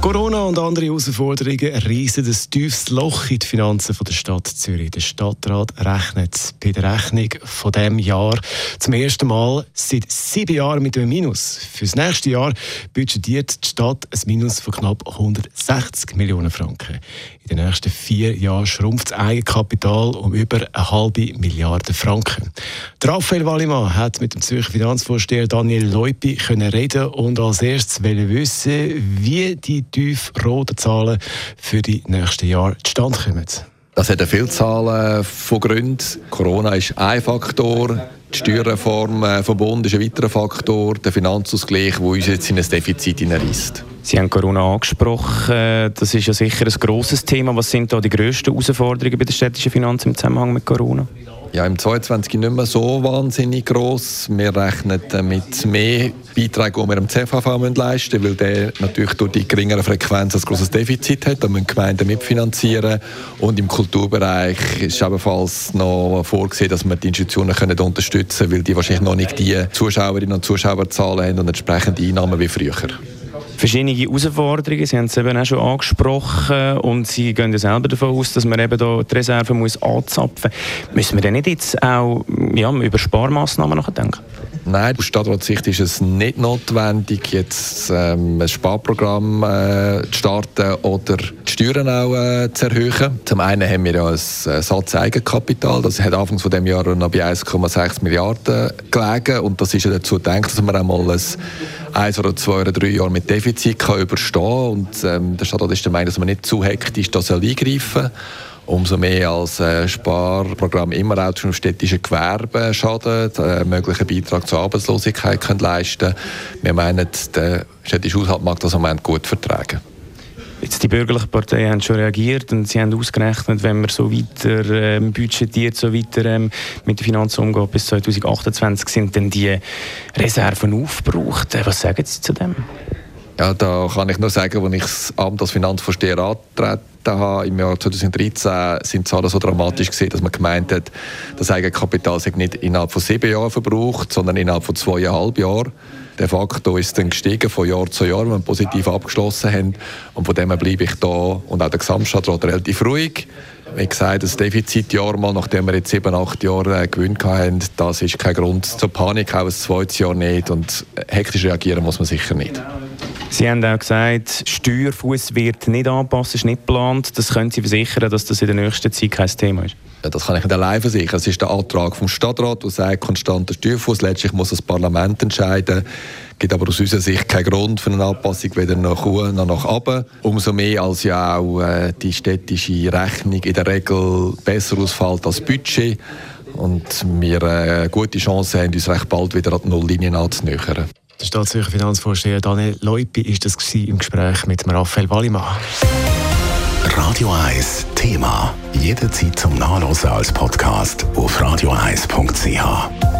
Corona und andere Herausforderungen reissen ein tiefes Loch in die Finanzen der Stadt Zürich. Der Stadtrat rechnet bei der Rechnung von diesem Jahr zum ersten Mal seit sieben Jahren mit einem Minus. Für das nächste Jahr budgetiert die Stadt ein Minus von knapp 160 Millionen Franken. In den nächsten vier Jahren schrumpft das Eigenkapital um über eine halbe Milliarde Franken. Raphael Wallimann hat mit dem Zürcher Finanzvorsteher Daniel Leupi reden und als erstes wissen, wie die tiefroten Zahlen für die nächsten Jahre zustande kommen. Das hat eine Vielzahl von Gründen. Corona ist ein Faktor. Die Steuerreform äh, vom Bund ist ein weiterer Faktor. Der Finanzausgleich, der uns jetzt in ein Defizit hineinreißt. Sie haben Corona angesprochen. Das ist ja sicher ein grosses Thema. Was sind da die grössten Herausforderungen bei der städtischen Finanz im Zusammenhang mit Corona? Ja, im 22 nicht mehr so wahnsinnig groß. Wir rechnen mit mehr Beiträgen, die wir dem CVV leisten müssen, weil der natürlich durch die geringere Frequenz ein grosses Defizit hat. Da müssen Gemeinden mitfinanzieren. Und im Kulturbereich ist ebenfalls noch vorgesehen, dass wir die Institutionen können unterstützen können, weil die wahrscheinlich noch nicht die Zuschauerinnen und Zuschauerzahlen haben und entsprechende Einnahmen wie früher verschiedene Herausforderungen. Sie haben es eben auch schon angesprochen und Sie gehen ja selber davon aus, dass man eben da die Reserve muss anzapfen muss. Müssen wir denn nicht jetzt auch ja, über Sparmaßnahmen nachdenken? Nein, aus Stadtratssicht ist es nicht notwendig, jetzt ähm, ein Sparprogramm äh, zu starten oder die Steuern auch äh, zu erhöhen. Zum einen haben wir ja ein Satz Eigenkapital, das hat Anfang von dem Jahr noch bei 1,6 Milliarden gelegen. Und das ist ja dazu gedacht, dass man einmal ein eins oder zwei oder drei Jahre mit Defizit kann überstehen und ähm, der Stadtrat ist der Meinung, dass man nicht zu hektisch da soll eingreifen soll umso mehr als äh, Sparprogramm immer auch zum städtischen Gewerbe schadet, äh, möglichen Beitrag zur Arbeitslosigkeit können leisten Wir meinen, der städtische Haushalt mag das im Moment gut vertragen. Jetzt die bürgerlichen Parteien haben schon reagiert und sie haben ausgerechnet, wenn man so weiter ähm, budgetiert, so weiter ähm, mit den Finanzen umgeht bis 2028, sind dann die Reserven aufgebraucht. Äh, was sagen Sie zu dem? Ja, da kann ich nur sagen, als ich das Amt als Finanzvorsteher antrete, habe, im Jahr 2013 sind die Zahlen so dramatisch gesehen, dass man gemeint hat, das Eigenkapital sei nicht innerhalb von sieben Jahren verbraucht, sondern innerhalb von zweieinhalb Jahren. Der Faktor ist dann gestiegen von Jahr zu Jahr, wenn wir positiv abgeschlossen haben. Und von dem bleibe ich da und auch der Gesamtstadtrat relativ ruhig. Wie gesagt, das Defizitjahr mal, nachdem wir jetzt sieben, acht Jahre äh, Gewinn hatten, das ist kein Grund zur Panik, auch ein zweites Jahr nicht. Und hektisch reagieren muss man sicher nicht. Sie haben auch gesagt, Steuerfuß wird nicht anpassen, ist nicht geplant. Das können Sie versichern, dass das in der nächsten Zeit kein Thema ist? Das kann ich nicht allein versichern. Es ist der Antrag vom Stadtrat, der sagt, konstanter Steuerfuß. Letztlich muss das Parlament entscheiden. Es gibt aber aus unserer Sicht keinen Grund für eine Anpassung, weder nach oben noch nach oben. Umso mehr, als ja auch äh, die städtische Rechnung in der Regel besser ausfällt als Budget und wir eine äh, gute Chance haben, uns recht bald wieder an die Nulllinie anzunähern. Der Staatssicher Finanzvorsteher Daniel Leupi ist das im Gespräch mit Raphael Wallimann. Radio 1 Thema. Jederzeit zum Nachlesen als Podcast auf radio1.ch.